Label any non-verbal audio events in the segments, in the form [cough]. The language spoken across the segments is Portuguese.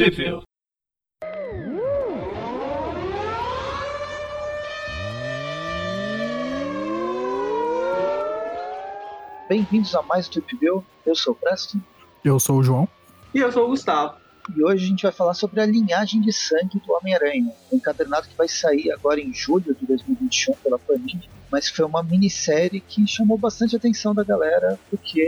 Possível. Bem-vindos a mais View. Eu sou o Preston. Eu sou o João. E eu sou o Gustavo. E hoje a gente vai falar sobre a linhagem de sangue do Homem-Aranha, um encadernado que vai sair agora em julho de 2021 pela Panini, mas foi uma minissérie que chamou bastante atenção da galera, porque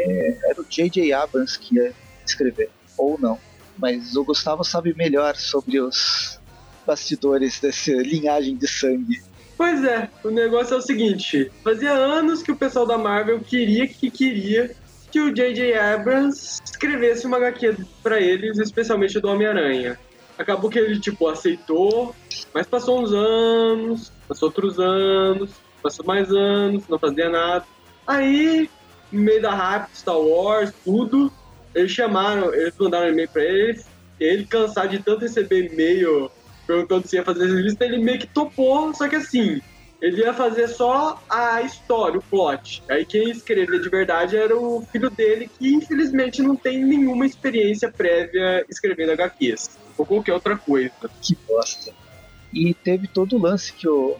era o J.J. Abrams que ia escrever, ou não. Mas o Gustavo sabe melhor sobre os bastidores dessa linhagem de sangue. Pois é, o negócio é o seguinte: fazia anos que o pessoal da Marvel queria que queria que o J.J. Abrams escrevesse uma HQ para eles, especialmente do Homem-Aranha. Acabou que ele, tipo, aceitou, mas passou uns anos, passou outros anos, passou mais anos, não fazia nada. Aí, no meio da hype, Star Wars, tudo, eles chamaram, eles mandaram e-mail pra ele, ele cansado de tanto receber e-mail perguntando se ia fazer essa lista, ele meio que topou, só que assim, ele ia fazer só a história, o plot. Aí quem escrevia de verdade era o filho dele, que infelizmente não tem nenhuma experiência prévia escrevendo HQs. Ou qualquer outra coisa. Que bosta. E teve todo o lance que eu,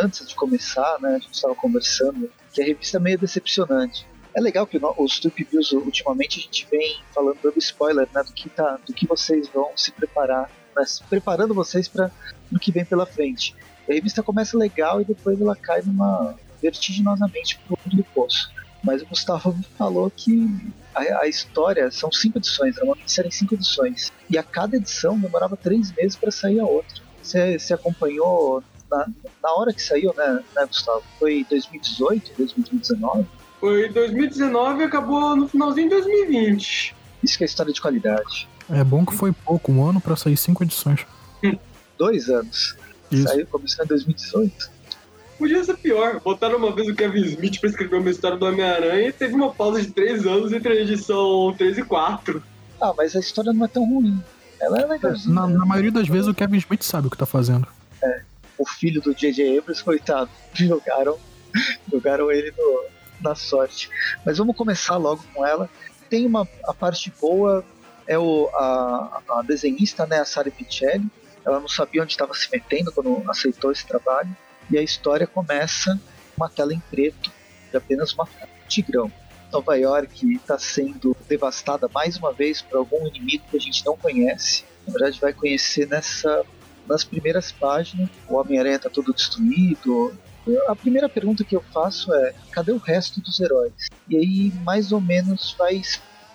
antes de começar, né, a gente estava conversando, que a revista é meio decepcionante. É legal que os Trip Views ultimamente a gente vem falando dando spoiler, né, do que tá, do que vocês vão se preparar, mas preparando vocês para o que vem pela frente. A revista começa legal e depois ela cai numa vertiginosamente pro fundo do poço. Mas o Gustavo falou que a, a história são cinco edições, era uma minissérie em cinco edições. E a cada edição demorava três meses para sair a outra. Você, você acompanhou na, na, hora que saiu, né, né, Gustavo? Foi 2018, 2019? Foi 2019 e acabou no finalzinho de 2020. Isso que é história de qualidade. É bom que foi pouco, um ano para sair cinco edições. [laughs] Dois anos. Isso. Saiu, começou em 2018. Podia ser pior. Botaram uma vez o Kevin Smith pra escrever uma história do Homem-Aranha e teve uma pausa de 3 anos entre a edição 3 e 4. Ah, mas a história não é tão ruim. Ela é legalzinha. Na, na maioria das vezes o Kevin Smith sabe o que tá fazendo. É. O filho do J.J. Abrams, coitado, [laughs] jogaram, jogaram ele no, na sorte. Mas vamos começar logo com ela. Tem uma a parte boa, é o, a, a desenhista, né, a Sara Pichelli, ela não sabia onde estava se metendo quando aceitou esse trabalho. E a história começa uma tela em preto de apenas uma tigrão. Nova York está sendo devastada mais uma vez por algum inimigo que a gente não conhece. Na verdade, vai conhecer nessa nas primeiras páginas. O Homem-Aranha está todo destruído. A primeira pergunta que eu faço é: cadê o resto dos heróis? E aí, mais ou menos, vai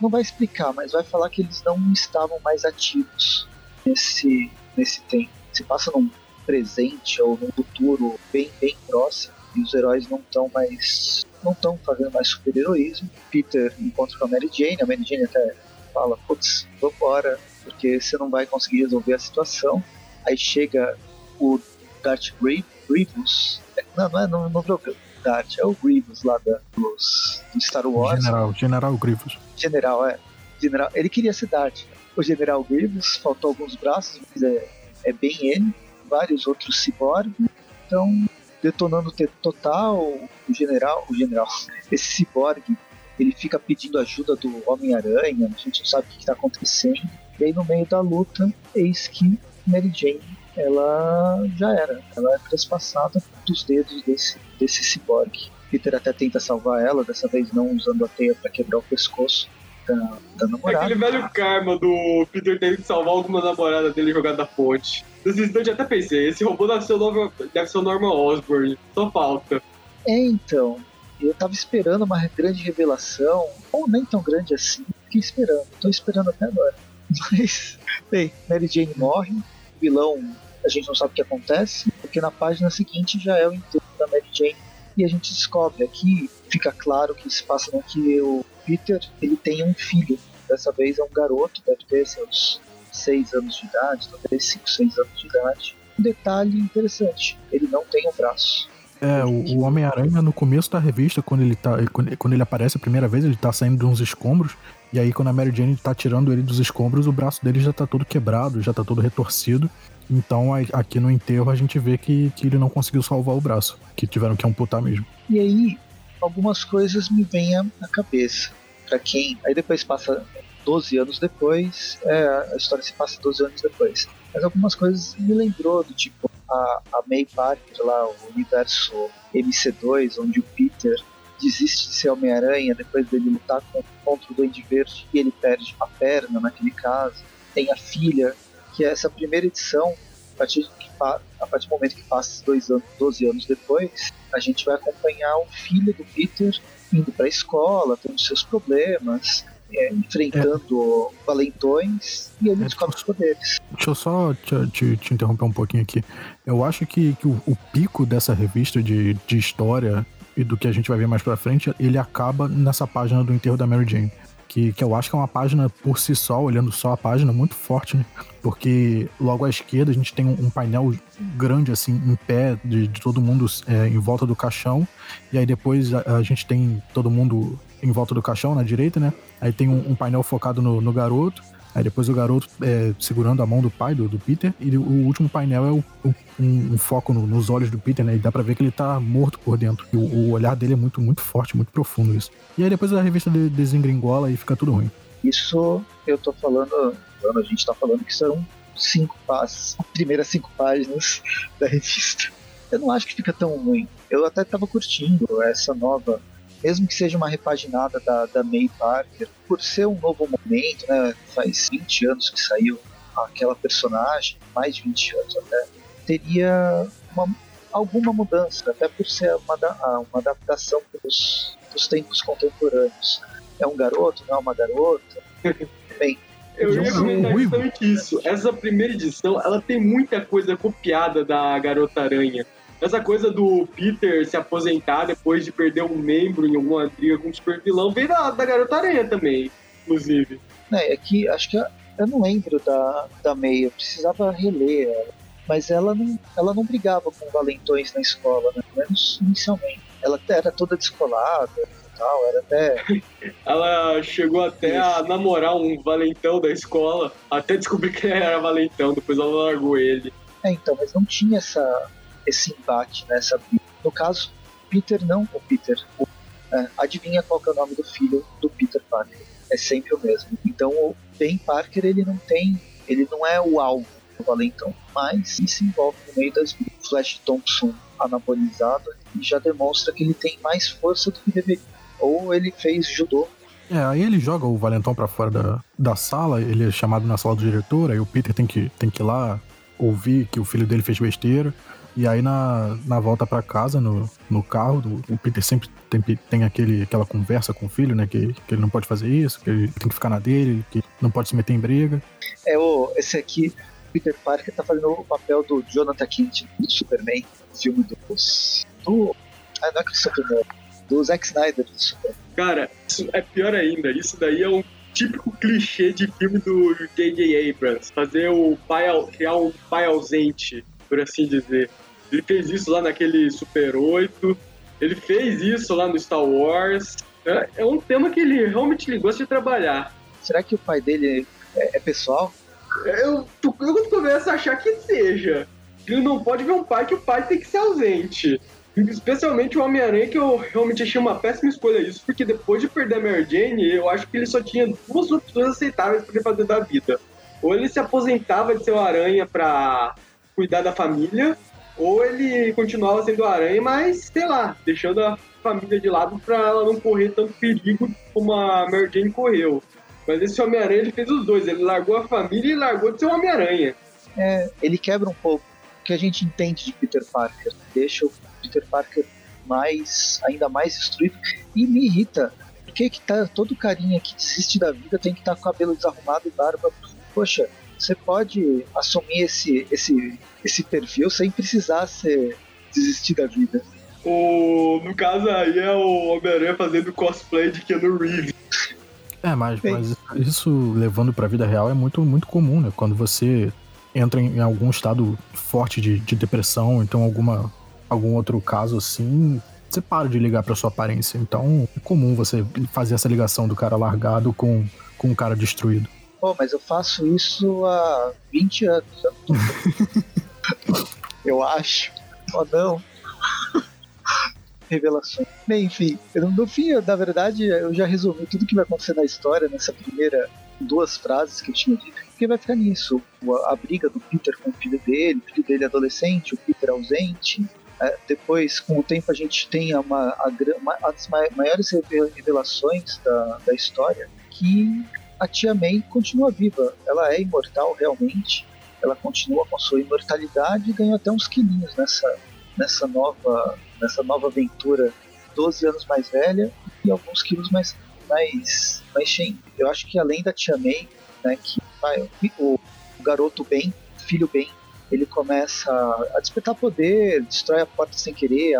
não vai explicar, mas vai falar que eles não estavam mais ativos nesse nesse tempo. Se passa num presente ou num futuro bem, bem próximo e os heróis não estão mais não estão fazendo mais super-heroísmo. Peter encontra com a Mary Jane, a Mary Jane até fala, putz, vambora, porque você não vai conseguir resolver a situação. Aí chega o Darth Grievous, não, não é, não, não o Darth, é o Grievous lá da, dos, do Star Wars. General, General Grievous. General, é. General, ele queria ser Darth, o General Grievous, faltou alguns braços, mas é, é bem ele, vários outros ciborgues. Então, detonando o total, o general, o general, [laughs] esse ciborgue, ele fica pedindo ajuda do Homem-Aranha, a gente não sabe o que está acontecendo. E aí no meio da luta, eis que Mary Jane, ela já era, ela é trespassada dos dedos desse, desse ciborgue. Peter até tenta salvar ela, dessa vez não usando a teia para quebrar o pescoço, da, da namorada. Aquele velho karma do Peter ter que salvar alguma namorada dele jogada da ponte. Nesse instante até pensei, esse robô deve ser o, novo, deve ser o Norman Osborn, só falta. É, então, eu tava esperando uma grande revelação, ou nem tão grande assim, fiquei esperando, tô esperando até agora. [laughs] Mas, bem, Mary Jane morre, o vilão a gente não sabe o que acontece, porque na página seguinte já é o enterro da Mary Jane e a gente descobre aqui, fica claro que se passa no que o Peter ele tem um filho. Dessa vez é um garoto, deve ter seus 6 anos de idade, talvez 5, 6 anos de idade. Um detalhe interessante, ele não tem um braço. É, o, Homem-Aranha no começo da revista, quando ele tá. Quando, ele aparece a primeira vez, ele tá saindo de uns escombros. E aí, quando a Mary Jane tá tirando ele dos escombros, o braço dele já tá todo quebrado, já tá todo retorcido. Então, aqui no enterro, a gente vê que, que ele não conseguiu salvar o braço, que tiveram que amputar mesmo. E aí, algumas coisas me vêm à cabeça para quem. Aí depois passa 12 anos depois, é, a história se passa 12 anos depois. Mas algumas coisas me lembrou do tipo a, a May Parker lá, o universo MC2, onde o Peter desiste de ser Homem-Aranha depois dele lutar contra o Duende Verde e ele perde a perna naquele caso. Tem a filha, que é essa primeira edição, a partir, que, a partir do momento que passa dois anos, 12 anos depois, a gente vai acompanhar o filho do Peter indo para a escola, tendo seus problemas, é, enfrentando é. valentões e ele é, descobre os poderes. Deixa eu só te, te, te, interromper um pouquinho aqui. Eu acho que, que o, o, pico dessa revista de, de história e do que a gente vai ver mais pra frente, ele acaba nessa página do enterro da Mary Jane. Que, que eu acho que é uma página por si só, olhando só a página, muito forte, né? Porque logo à esquerda a gente tem um, painel grande, assim, em pé, de, de todo mundo é, em volta do caixão. E aí depois a, a gente tem todo mundo em volta do caixão, na direita, né? Aí tem um, um painel focado no, no, garoto. Aí depois o garoto é, segurando a mão do pai, do, do Peter. E o último painel é o, o, um, um, foco no, nos olhos do Peter, né? E dá pra ver que ele tá morto por dentro. O, o, olhar dele é muito, muito forte, muito profundo isso. E aí depois a revista de, desengringola e fica tudo ruim. Isso eu tô falando, a gente tá falando que são cinco passos, primeiras cinco páginas da revista. Eu não acho que fica tão ruim. Eu até tava curtindo essa nova mesmo que seja uma repaginada da, da May Parker, por ser um novo momento, né, faz 20 anos que saiu aquela personagem, mais de 20 anos até, teria uma, alguma mudança, até por ser uma, uma adaptação dos, dos tempos contemporâneos. É um garoto, não é uma garota? [laughs] Bem, eu ia comentar justamente isso. Essa primeira edição, ela tem muita coisa copiada da Garota Aranha. Essa coisa do Peter se aposentar depois de perder um membro em alguma briga com um super vilão veio da, da Garota Aranha também, inclusive. É, é que acho que eu não lembro da, da May, eu precisava reler ela. Mas ela não, ela não brigava com valentões na escola, né? pelo menos inicialmente. Ela era toda descolada e tal, era até. [laughs] ela chegou até Isso. a namorar um valentão da escola, até descobrir que ele era valentão, depois ela largou ele. É, então, mas não tinha essa, esse embate, nessa briga. No caso, Peter não, o Peter. O, é, adivinha qual é o nome do filho do Peter Parker? É sempre o mesmo. Então o Ben Parker ele não tem, ele não é o alvo do Valentão, mas se envolve no meio das brigas. Flash Thompson anabolizado e já demonstra que ele tem mais força do que deveria. Ou ele fez judô é, aí ele joga o Valentão para fora da, da sala, ele é chamado na sala do diretor, aí o Peter tem que, tem que ir lá ouvir que o filho dele fez besteira. E aí na, na volta para casa, no, no carro, o Peter sempre tem, tem aquele, aquela conversa com o filho, né? Que, que ele não pode fazer isso, que ele tem que ficar na dele, que não pode se meter em briga. É, o, esse aqui, Peter Parker tá fazendo o papel do Jonathan Kent do Superman, filme dos. Do. Ah, não é Christopher do Zack Snyder do Superman. Cara, isso é pior ainda. Isso daí é um típico clichê de filme do J.J. Abrams. Fazer o pai, criar um pai ausente por assim dizer. Ele fez isso lá naquele Super 8, ele fez isso lá no Star Wars. É, é um tema que ele realmente ele gosta de trabalhar. Será que o pai dele é, é pessoal? Eu, eu começo a achar que seja. Ele não pode ver um pai que o pai tem que ser ausente. Especialmente o Homem-Aranha, que eu realmente achei uma péssima escolha isso, porque depois de perder a Mary Jane, eu acho que ele só tinha duas opções aceitáveis para ele fazer da vida. Ou ele se aposentava de ser o Aranha para cuidar da família, ou ele continuava sendo aranha, mas, sei lá, deixando a família de lado para ela não correr tanto perigo como a Mary Jane correu. Mas esse Homem-Aranha ele fez os dois, ele largou a família e largou de ser Homem-Aranha. É, ele quebra um pouco o que a gente entende de Peter Parker, deixa o Peter Parker mais, ainda mais destruído e me irrita. Por que, que tá todo carinha que desiste da vida tem que estar tá com o cabelo desarrumado e barba? Poxa, você pode assumir esse, esse, esse perfil sem precisar ser desistir da vida. O, no caso aí é o Homem-Aranha fazendo cosplay de Keanu Reeves. É, mas, mas isso levando pra vida real é muito, muito comum, né? Quando você entra em algum estado forte de, de depressão, então alguma, algum outro caso assim, você para de ligar pra sua aparência. Então é comum você fazer essa ligação do cara largado com, com um cara destruído. Pô, mas eu faço isso há 20 anos. eu [laughs] acho. Oh, não. Revelações. Bem, enfim, no fim, na verdade, eu já resumi tudo que vai acontecer na história nessa primeira duas frases que eu tinha dito, porque vai ficar nisso. A, a briga do Peter com o filho dele, o filho dele adolescente, o Peter ausente. É, depois, com o tempo, a gente tem uma, a, uma as maiores revelações da, da história que a Tia May continua viva. Ela é imortal realmente. Ela continua com sua imortalidade e ganhou até uns quilinhos nessa, nessa, nova, nessa nova aventura. 12 anos mais velha e alguns quilos mais, mais, mais cheio. Eu acho que além da Tia May, né, que vai, o, o garoto bem, filho bem, ele começa a despertar poder, destrói a porta sem querer,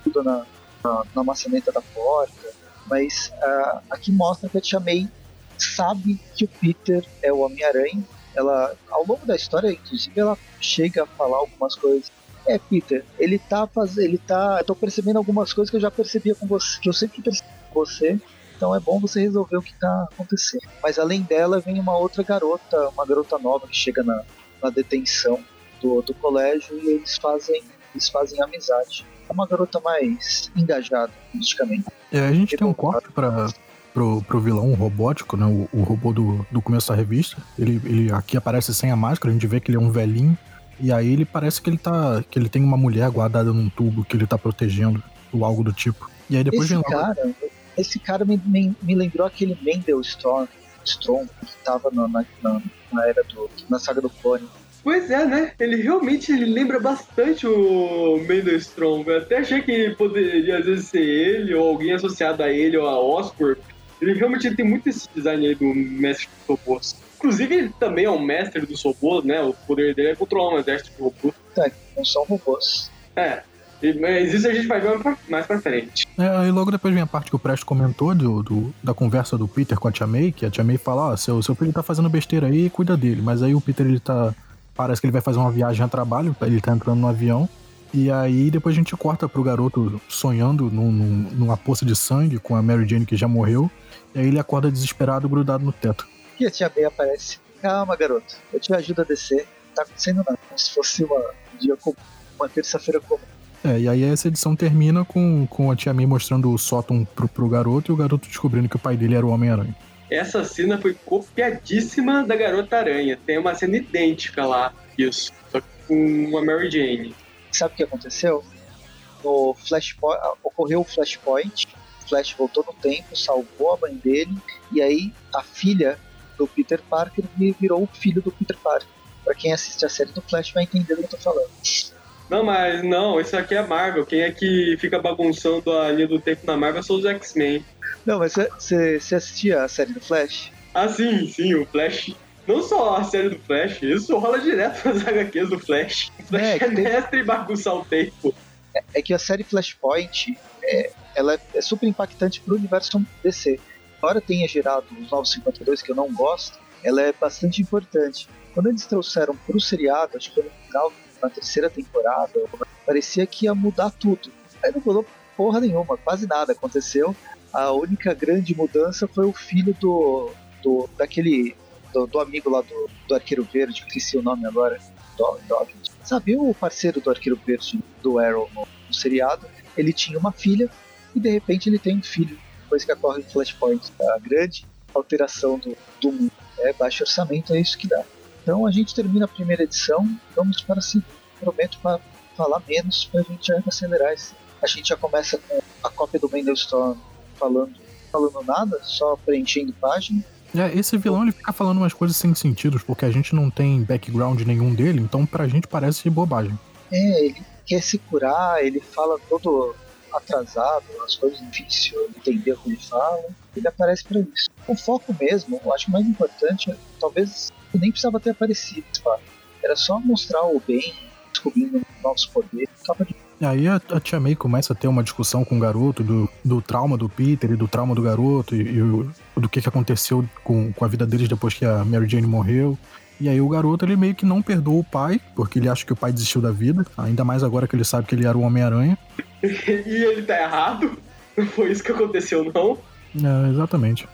ajuda na, na, na maçaneta da porta. Mas uh, aqui mostra que a Tia May sabe que o Peter é o Homem-Aranha. Ela, ao longo da história, inclusive, ela chega a falar algumas coisas. É, Peter, ele tá fazendo. Ele tá. Eu tô percebendo algumas coisas que eu já percebia com você, que eu sempre percebi com você. Então é bom você resolver o que tá acontecendo. Mas além dela, vem uma outra garota, uma garota nova que chega na, na detenção do, do colégio e eles fazem, eles fazem amizade. É uma garota mais engajada politicamente. É, a gente tem um corte para pro, pro vilão robótico, né? O, o, robô do, do começo da revista. Ele, ele aqui aparece sem a máscara, a gente vê que ele é um velhinho. E aí ele parece que ele tá. que ele tem uma mulher guardada num tubo que ele tá protegendo, ou algo do tipo. E aí depois esse vem cara, Esse cara me, me, me lembrou aquele Mendel Storm, Storm que tava na, na, na, era do. na saga do clone. Pois é, né? Ele realmente ele lembra bastante o Mendelstrom. Eu até achei que poderia às vezes ser ele ou alguém associado a ele ou a Oscorp. Ele realmente ele tem muito esse design aí do mestre dos robôs. Inclusive, ele também é um mestre dos robôs, né? O poder dele é controlar um exército de robôs. Tá, não são robôs. É. Mas isso a gente vai ver mais pra frente. É, aí logo depois vem a parte que o Presto comentou do, do, da conversa do Peter com a Tia May, que a Tia May fala, ó, seu, seu filho tá fazendo besteira aí, cuida dele. Mas aí o Peter, ele tá Parece que ele vai fazer uma viagem a trabalho, ele tá entrando no avião. E aí depois a gente corta pro garoto sonhando num, num, numa poça de sangue com a Mary Jane que já morreu. E aí ele acorda desesperado, grudado no teto. E a tia May aparece. Calma, garoto. Eu te ajudo a descer. Não tá acontecendo nada. Como se fosse uma, um dia comum, uma terça-feira comum. É, e aí essa edição termina com, com a tia May mostrando o sótão pro, pro garoto e o garoto descobrindo que o pai dele era o Homem-Aranha. Essa cena foi copiadíssima da Garota Aranha. Tem uma cena idêntica lá, isso. Só que com a Mary Jane. Sabe o que aconteceu? No Flashpoint, ocorreu o Flashpoint. O Flash voltou no tempo, salvou a mãe dele. E aí a filha do Peter Parker virou o filho do Peter Parker. Pra quem assiste a série do Flash vai entender o que eu tô falando. Não, mas não, isso aqui é Marvel. Quem é que fica bagunçando a linha do tempo na Marvel são os X-Men. Não, mas você assistia a série do Flash? Ah, sim, sim, o Flash. Não só a série do Flash, isso rola direto nas HQs do Flash. O Flash é, é tem... mestre em bagunçar o tempo. É, é, que a série Flashpoint é, ela é super impactante pro universo DC. Embora tenha gerado os Novos 52, que eu não gosto, ela é bastante importante. Quando eles trouxeram pro seriado, acho que foi no final, na terceira temporada, parecia que ia mudar tudo. Aí não mudou porra nenhuma, quase nada aconteceu a única grande mudança foi o filho do, do daquele do, do amigo lá do, do Arqueiro Verde, que esqueci o nome agora, do, do, sabe o parceiro do Arqueiro Verde do Arrow no, no, seriado? Ele tinha uma filha e de repente ele tem um filho, depois que ocorre o Flashpoint, a grande alteração do, do mundo. É baixo orçamento, é isso que dá. Então a gente termina a primeira edição, vamos para se prometo para falar menos para a gente já acelerar. Esse. A gente já começa com a cópia do Storm falando, falando nada, só preenchendo página. É, esse vilão ele fica falando umas coisas sem sentido, porque a gente não tem background nenhum dele, então pra gente parece bobagem. É, ele quer se curar, ele fala todo atrasado, as coisas difíceis entender o que ele fala. Ele aparece para isso. O foco mesmo, eu acho mais importante, talvez nem precisava ter aparecido, sabe? Era só mostrar o bem, descobrindo novos poderes. Tava de aí a, a, tia May começa a ter uma discussão com o garoto do, do trauma do Peter e do trauma do garoto e, e do que, que aconteceu com, com a vida deles depois que a Mary Jane morreu. E aí o garoto ele meio que não perdoa o pai, porque ele acha que o pai desistiu da vida, ainda mais agora que ele sabe que ele era o Homem-Aranha. [laughs] e ele tá errado? Não foi isso que aconteceu, não? É, exatamente.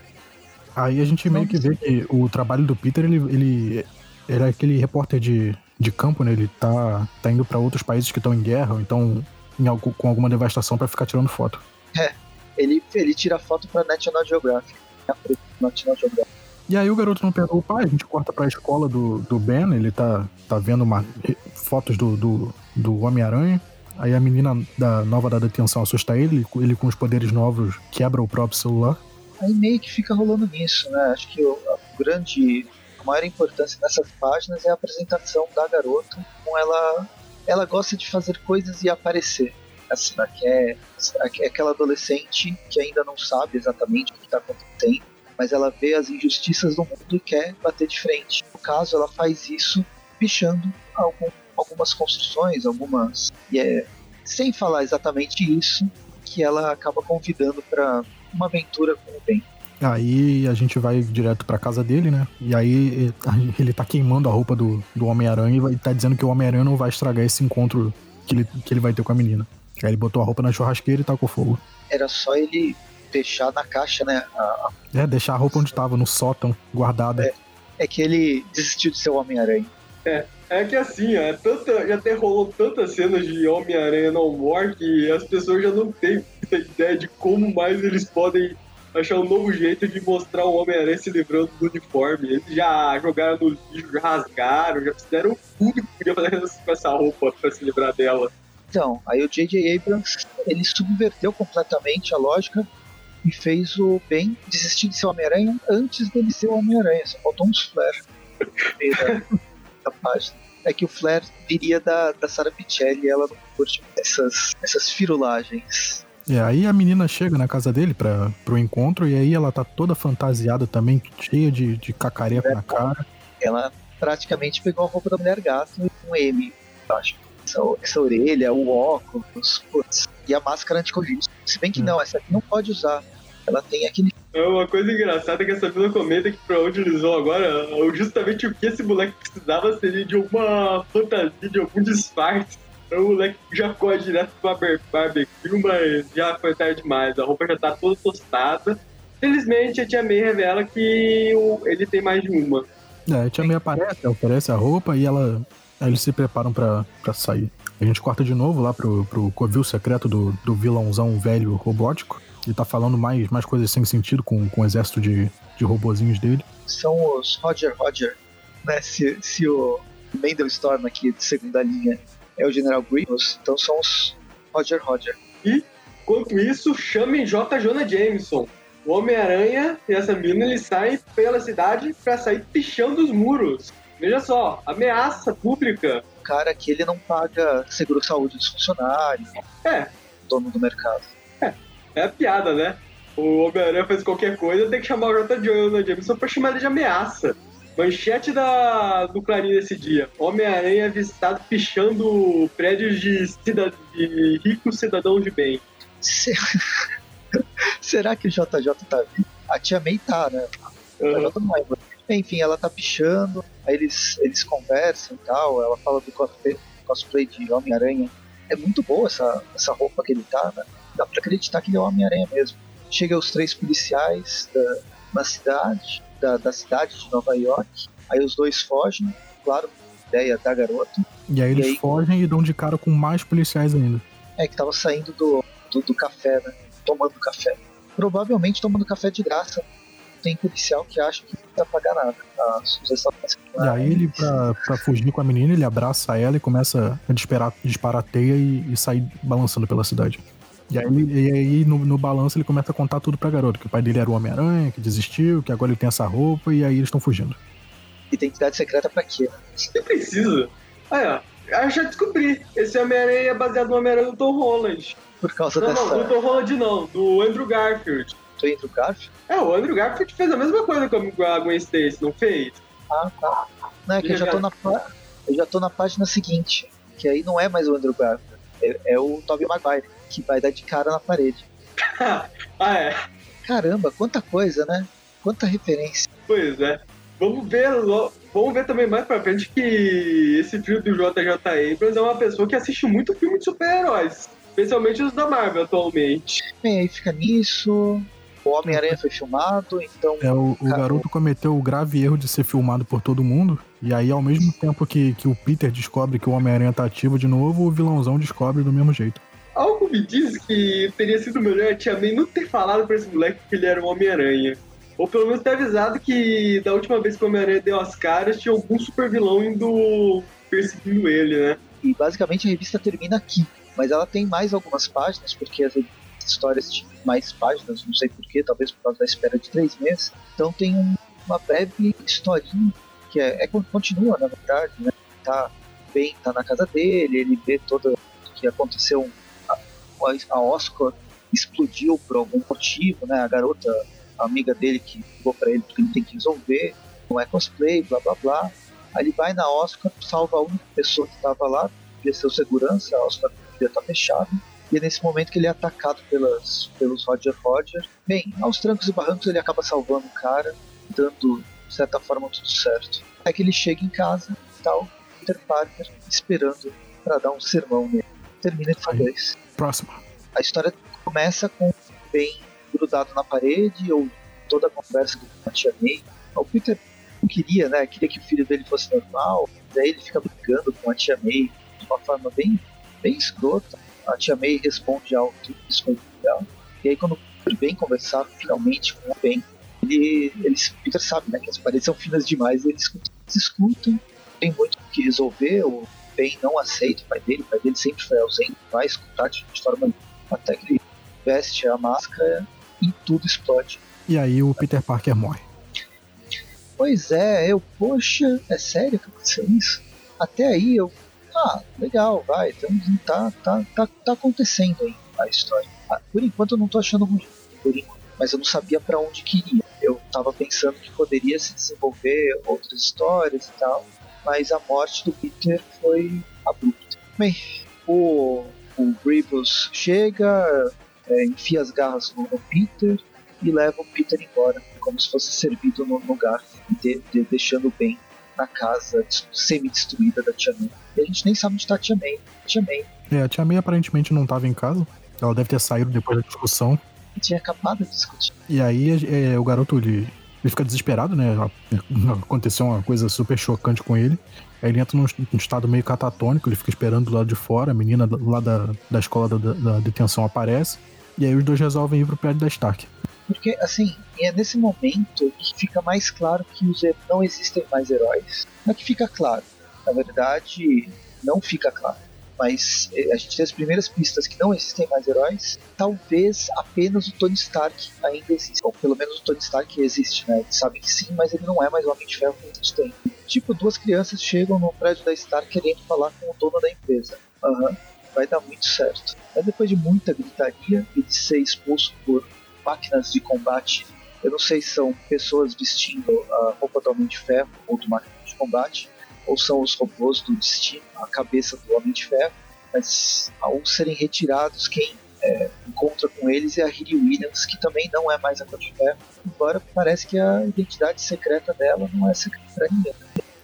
Aí a gente meio que vê que o trabalho do Peter, ele, ele era aquele repórter de, de campo, né? Ele tá, tá indo para outros países que estão em guerra, ou então em algo, com alguma devastação para ficar tirando foto. É, ele, ele tira foto pra National Geographic. National Geographic. E aí o garoto não pegou o pai, a gente corta pra escola do, do Ben, ele tá, tá vendo uma, fotos do, do, do Homem-Aranha. Aí a menina da nova da detenção assusta ele, ele com os poderes novos quebra o próprio celular. Aí meio que fica rolando nisso, né? Acho que o, a grande, a maior importância nessas páginas é a apresentação da garota, como ela, ela gosta de fazer coisas e aparecer. Assim, né? que é, é aquela adolescente que ainda não sabe exatamente o que está acontecendo, mas ela vê as injustiças do mundo e quer bater de frente. No caso, ela faz isso pichando algum algumas construções, algumas. E é, sem falar exatamente isso, que ela acaba convidando para uma aventura com o Ben. Aí a gente vai direto pra casa dele, né? E aí ele tá queimando a roupa do, do Homem-Aranha e tá dizendo que o Homem-Aranha não vai estragar esse encontro que ele, que ele vai ter com a menina. Aí ele botou a roupa na churrasqueira e tacou fogo. Era só ele deixar na caixa, né? A. É, deixar a roupa onde tava, no sótão, guardada. É, é que ele desistiu de ser o Homem-Aranha. É, é que assim, ó, é tanta, já até rolou tantas cenas de Homem-Aranha no War que as pessoas já não têm muita ideia de como mais eles podem achar um novo jeito de mostrar o Homem-Aranha se livrando do uniforme. Eles já jogaram no lixo, já rasgaram, já fizeram tudo que podia fazer com essa roupa pra se livrar dela. Então, aí o J.J. Abrams, ele subverteu completamente a lógica e fez o Ben desistir de ser Homem-Aranha antes dele ser o Homem-Aranha. Só faltou uns flares [laughs] da página é que o Flair viria da, da Sarah Pichelli e ela não curte essas, essas firulagens. É, aí a menina chega na casa dele para pro encontro e aí ela tá toda fantasiada também, cheia de, de cacareco é, na cara. Ela praticamente pegou a roupa da mulher gato e um M, acho. Essa, essa orelha, o óculos, putz, e a máscara anti-covid. Se bem que hum. não, essa aqui não pode usar. Ela tem aquele é uma coisa engraçada que essa vila comenta que pra onde eles vão agora, justamente o que esse moleque precisava seria de alguma fantasia, de algum disfarce. O moleque já corre direto pra barbecue, mas já foi tarde demais. A roupa já tá toda tostada. Felizmente, a Tia May revela que ele tem mais de uma. É, a Tia May aparece, oferece a roupa e ela, aí eles se preparam pra, pra sair. A gente corta de novo lá pro, pro covil secreto do, do vilãozão velho robótico. Ele tá falando mais, mais coisas sem sentido com, com o exército de, de robozinhos dele. São os Roger Roger, né? Se, se o Mendel Storm aqui de segunda linha é o General Grievous, então são os Roger Roger. E, enquanto isso, chamem J. Jonah Jameson. O Homem-Aranha e essa menina eles saem pela cidade para sair pichando os muros. Veja só, ameaça pública. O cara que ele não paga seguro-saúde dos funcionários. É. Dono do mercado. É a piada, né? O Homem-Aranha faz qualquer coisa, tem que chamar o J. Jonah Jameson pra chamar ele de ameaça. Manchete da, do Clarim desse dia. Homem-Aranha é avistado pichando prédios de, cidad... de ricos cidadãos de bem. [laughs] Será que o JJ tá vivo? A tia May tá, né? Uhum. Enfim, ela tá pichando, aí eles, eles conversam e tal, ela fala do cosplay, cosplay de Homem-Aranha. É muito boa essa, essa roupa que ele tá, né? dá pra acreditar que ele é Homem-Aranha mesmo. Chega os três policiais da, na cidade, da, da cidade de Nova York, aí os dois fogem, claro, ideia da garota. E aí eles e aí, fogem e dão de cara com mais policiais ainda. É, que tava saindo do, do, do café, né? Tomando café. Provavelmente tomando café de graça tem policial que acha que não vai pagar nada. Sugestão e aí ele, pra, pra, fugir com a menina, ele abraça ela e começa a disparar, disparar a teia e, e sair balançando pela cidade. E aí, e aí no, no balanço ele começa a contar tudo pra garota, que o pai dele era o Homem-Aranha, que desistiu, que agora ele tem essa roupa, e aí eles estão fugindo. Identidade secreta pra quê? Você precisa. Ah, é. Eu já descobri. Esse Homem-Aranha é baseado no Homem-Aranha do Tom Holland. Por causa não, dessa... Não, do Tom Holland não, do Andrew Garfield. Do Andrew Garfield? É, o Andrew Garfield fez a mesma coisa com a Gwen Stacy, não fez? Ah, tá. Não, é que eu já, tô na, eu já tô na página seguinte, que aí não é mais o Andrew Garfield, é, é o Tobey Maguire que vai dar de cara na parede. [laughs] ah, é? Caramba, quanta coisa, né? Quanta referência. Pois é. Vamos ver, vamos ver também mais pra frente que esse filme do JJ Abrams é uma pessoa que assiste muito filme de super-heróis. Especialmente os da Marvel atualmente. Bem, aí fica nisso. O Homem-Aranha foi filmado, então. É, o, o garoto cometeu o grave erro de ser filmado por todo mundo. E aí, ao mesmo tempo que, que o Peter descobre que o Homem-Aranha tá ativo de novo, o vilãozão descobre do mesmo jeito. Algo me diz que teria sido melhor a Tia May não ter falado pra esse moleque que ele era um Homem-Aranha. Ou pelo menos ter avisado que da última vez que o Homem-Aranha deu as caras, tinha algum super vilão indo perseguindo ele, né? E basicamente a revista termina aqui. Mas ela tem mais algumas páginas, porque as histórias tinham mais páginas, não sei porquê, talvez por causa da espera de três meses. Então tem um, uma breve historinha que é, é, continua, na verdade, né? Tá bem, tá na casa dele, ele vê toda que aconteceu, a, a Oscar explodiu por algum motivo, né? A garota, a amiga dele que ligou para ele porque ele tem que resolver, não é cosplay, blá blá blá. Aí ele vai na Oscar, salva a única pessoa que estava lá, ser o segurança, a Oscar devia estar tá fechada. E é nesse momento que ele é atacado pelas, pelos Roger Roger. Bem, aos trancos e barrancos ele acaba salvando o cara, dando, de certa forma, tudo certo. É que ele chega em casa e tal, Peter Parker esperando para dar um sermão nele. Termina em 2. Próximo. A história começa com bem grudado na parede, ou toda a conversa com a tia May. O Peter não queria, né? Queria que o filho dele fosse normal. Daí ele fica brincando com a tia May de uma forma bem, bem escrota. A tia May responde algo que foi legal. E aí quando ele vem conversar finalmente com o Ben, ele, eles, Peter sabe, né? Que as paredes são finas demais. E eles escutam, eles escutam tem muito o que resolver. O Ben não aceita o pai dele. O pai dele sempre foi ausente. Vai escutar de forma até que ele veste a máscara e tudo explode. E aí o Peter Parker morre. Pois é, eu, poxa, é sério que aconteceu isso? Até aí eu, ah, legal, vai, então tá, tá, tá, tá acontecendo aí a história. Ah, por enquanto eu não tô achando ruim, por enquanto, mas eu não sabia para onde queria. Eu tava pensando que poderia se desenvolver outras histórias e tal, mas a morte do Peter foi abrupta. Bem, o, o Grievous chega, é, enfia as garras no, no Peter e leva o Peter embora, como se fosse servido no lugar de, de, deixando bem na casa semi-destruída da Tia May. E a gente nem sabe onde está a Tia May. Tia May. É, a Tia May aparentemente não estava em casa. Ela deve ter saído depois da discussão. E tinha acabado de discutir. E aí é, o garoto ele, ele fica desesperado, né? [laughs] Aconteceu uma coisa super chocante com ele. Aí ele entra num, num estado meio catatônico, ele fica esperando do lado de fora, a menina lá da, da escola da, da detenção aparece. E aí os dois resolvem ir pro prédio da Stark. Porque, assim, é nesse momento que fica mais claro que os não existem mais heróis. Não é que fica claro. Na verdade, não fica claro. Mas eh, a gente tem as primeiras pistas que não existem mais heróis. Talvez apenas o Tony Stark ainda exista. Ou pelo menos o Tony Stark existe, né? Eles sabem que sim, mas ele não é mais o Homem de Ferro que a gente tem. Tipo, duas crianças chegam no prédio da Stark querendo falar com o dono da empresa. Aham, uhum, vai dar muito certo. Mas depois de muita gritaria e de ser expulso por máquinas de combate. Eu não sei se são pessoas vestindo a roupa do Homem de Ferro ou do máquina de combate, ou são os robôs do destino, a cabeça do Homem de Ferro, mas ao serem retirados, quem é, encontra com eles é a Riri Williams, que também não é mais a Cor de Ferro, embora parece que a identidade secreta dela não é secreta pra ninguém.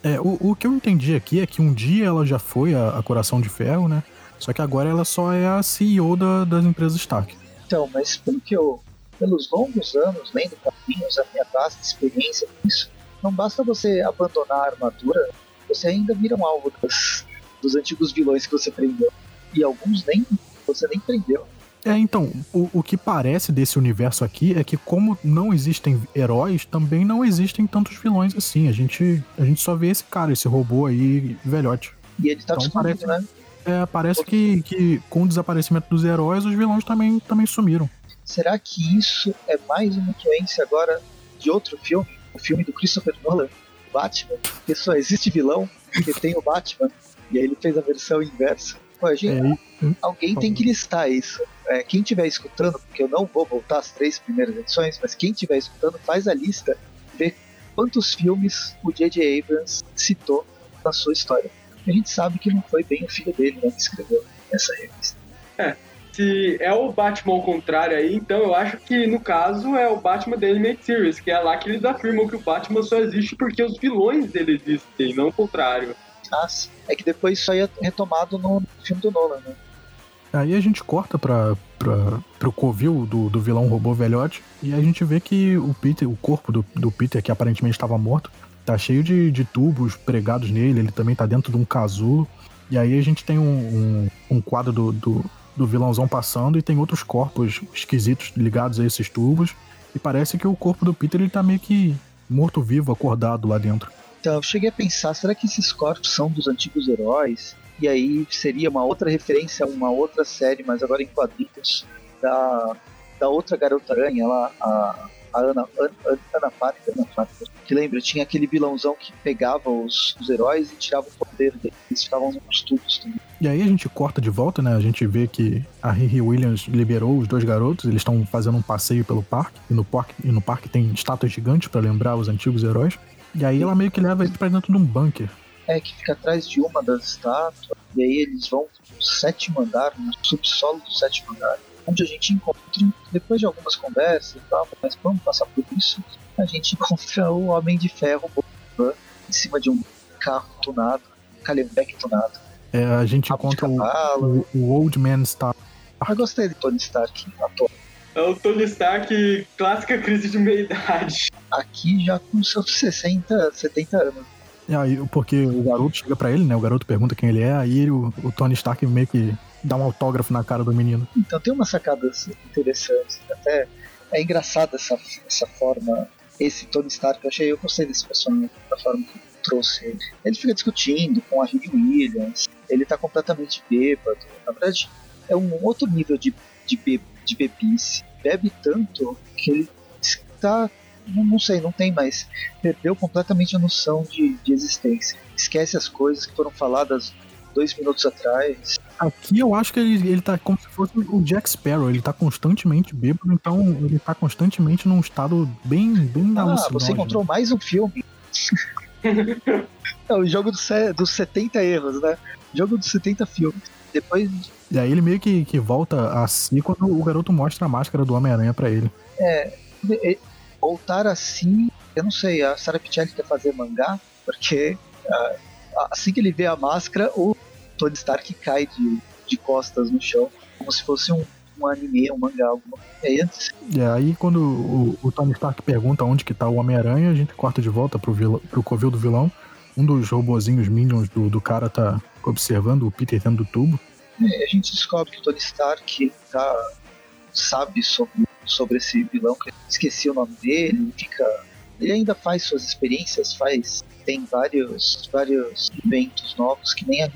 É, o, o que eu entendi aqui é que um dia ela já foi a, a Coração de Ferro, né? Só que agora ela só é a CEO da, das empresas Stark. Então, mas pelo que eu pelos longos anos lendo quadrinhos, a minha vasta experiência com isso, não basta você abandonar a armadura, você ainda vira um alvo das, dos antigos vilões que você prendeu. E alguns nem você nem prendeu. É, então, o, o que parece desse universo aqui é que, como não existem heróis, também não existem tantos vilões assim. A gente, a gente só vê esse cara, esse robô aí, velhote. E ele tá então, parece, né? É, parece que, que com o desaparecimento dos heróis, os vilões também, também sumiram. Será que isso é mais uma influência agora de outro filme? O filme do Christopher Nolan, Batman? Que só existe vilão porque tem o Batman. E aí ele fez a versão inversa. Pô, gente, é, alguém tem que listar isso. É, quem estiver escutando, porque eu não vou voltar as três primeiras edições, mas quem estiver escutando, faz a lista, vê quantos filmes o J.J. Abrams citou na sua história. A gente sabe que não foi bem o filho dele né, que escreveu essa revista. É, se é o Batman ao contrário aí, então eu acho que no caso é o Batman da Animated Series, que é lá que eles afirmam que o Batman só existe porque os vilões dele existem, não o contrário. Ah. É que depois isso aí é retomado no filme do Nolan, né? Aí a gente corta pra, pra, pro covil do, do vilão robô velhote e a gente vê que o Peter, o corpo do, do Peter, que aparentemente estava morto, tá cheio de, de tubos pregados nele, ele também tá dentro de um casulo. E aí a gente tem um, um, um quadro do, do, do vilãozão passando e tem outros corpos esquisitos ligados a esses tubos. E parece que o corpo do Peter ele tá meio que morto-vivo, acordado lá dentro. Então, eu cheguei a pensar, será que esses corpos são dos antigos heróis? E aí seria uma outra referência a uma outra série, mas agora em quadrinhos, da, da outra garota aranha lá, a, a Ana, Ana, Ana Ana Parker, que lembra, tinha aquele vilãozão que pegava os, os heróis e tirava o poder deles, eles ficavam nos tubos também. E aí a gente corta de volta, né? A gente vê que a Riri Williams liberou os dois garotos, eles estão fazendo um passeio pelo parque, e no parque, e no parque tem estátuas gigantes para lembrar os antigos heróis. E aí ela meio que leva eles pra dentro de um bunker. É, que fica atrás de uma das estátuas, e aí eles vão no sétimo andar, no subsolo do sétimo andar, onde a gente encontra, depois de algumas conversas e tal, mas vamos passar por isso, a gente encontra o Homem de Ferro em cima de um carro tunado, um Calhambeck tunado. É, a gente encontra o, o, o Old Man Stark. Eu gostei de Tony Stark ator. É o Tony Stark, clássica crise de meia-idade. Aqui já com seus 60, 70 anos. E aí, porque o garoto chega pra ele, né? O garoto pergunta quem ele é, aí ele- o, o Tony Stark meio que dá um autógrafo na cara do menino. Então tem umas sacadas interessantes. Até é engraçado essa, essa forma. Esse Tony Stark, eu achei, eu gostei desse personagem, da forma que trouxe ele. Ele fica discutindo com a Riri Williams, ele tá completamente bêbado. Na verdade, é um outro nível de, de, be, de bebice. Bebe tanto que ele está. Não, não sei, não tem mais. Perdeu completamente a noção de, de existência. Esquece as coisas que foram faladas dois minutos atrás. Aqui eu acho que ele, ele tá como se fosse o Jack Sparrow, ele tá constantemente bêbado, então ele tá constantemente num estado bem, bem Ah, alucinógeno. você encontrou mais um filme. [laughs] é o jogo dos, dos 70 erros, né? Jogo dos 70 filmes. Depois, E aí ele meio que, que volta a si quando o garoto mostra a máscara do Homem-Aranha pra ele. e- voltar assim, eu não sei, a Sarah Pichelli quer fazer mangá, porque ah, assim que ele vê a máscara, o Tony Stark cai de, de costas no chão, como se fosse um, um anime, um mangá. Alguma. Aí, antes, E aí quando o, o Tony Stark pergunta onde que tá o Homem-Aranha, a gente corta de volta pro, vilão, pro covil do vilão. Um dos robozinhos minions do, do cara tá observando o Peter dentro do tubo. é, a gente descobre que o Tony Stark tá, sabe sobre, sobre esse vilão, que esqueci o nome dele, ele fica. Ele ainda faz suas experiências, faz. Tem vários, vários eventos novos que nem a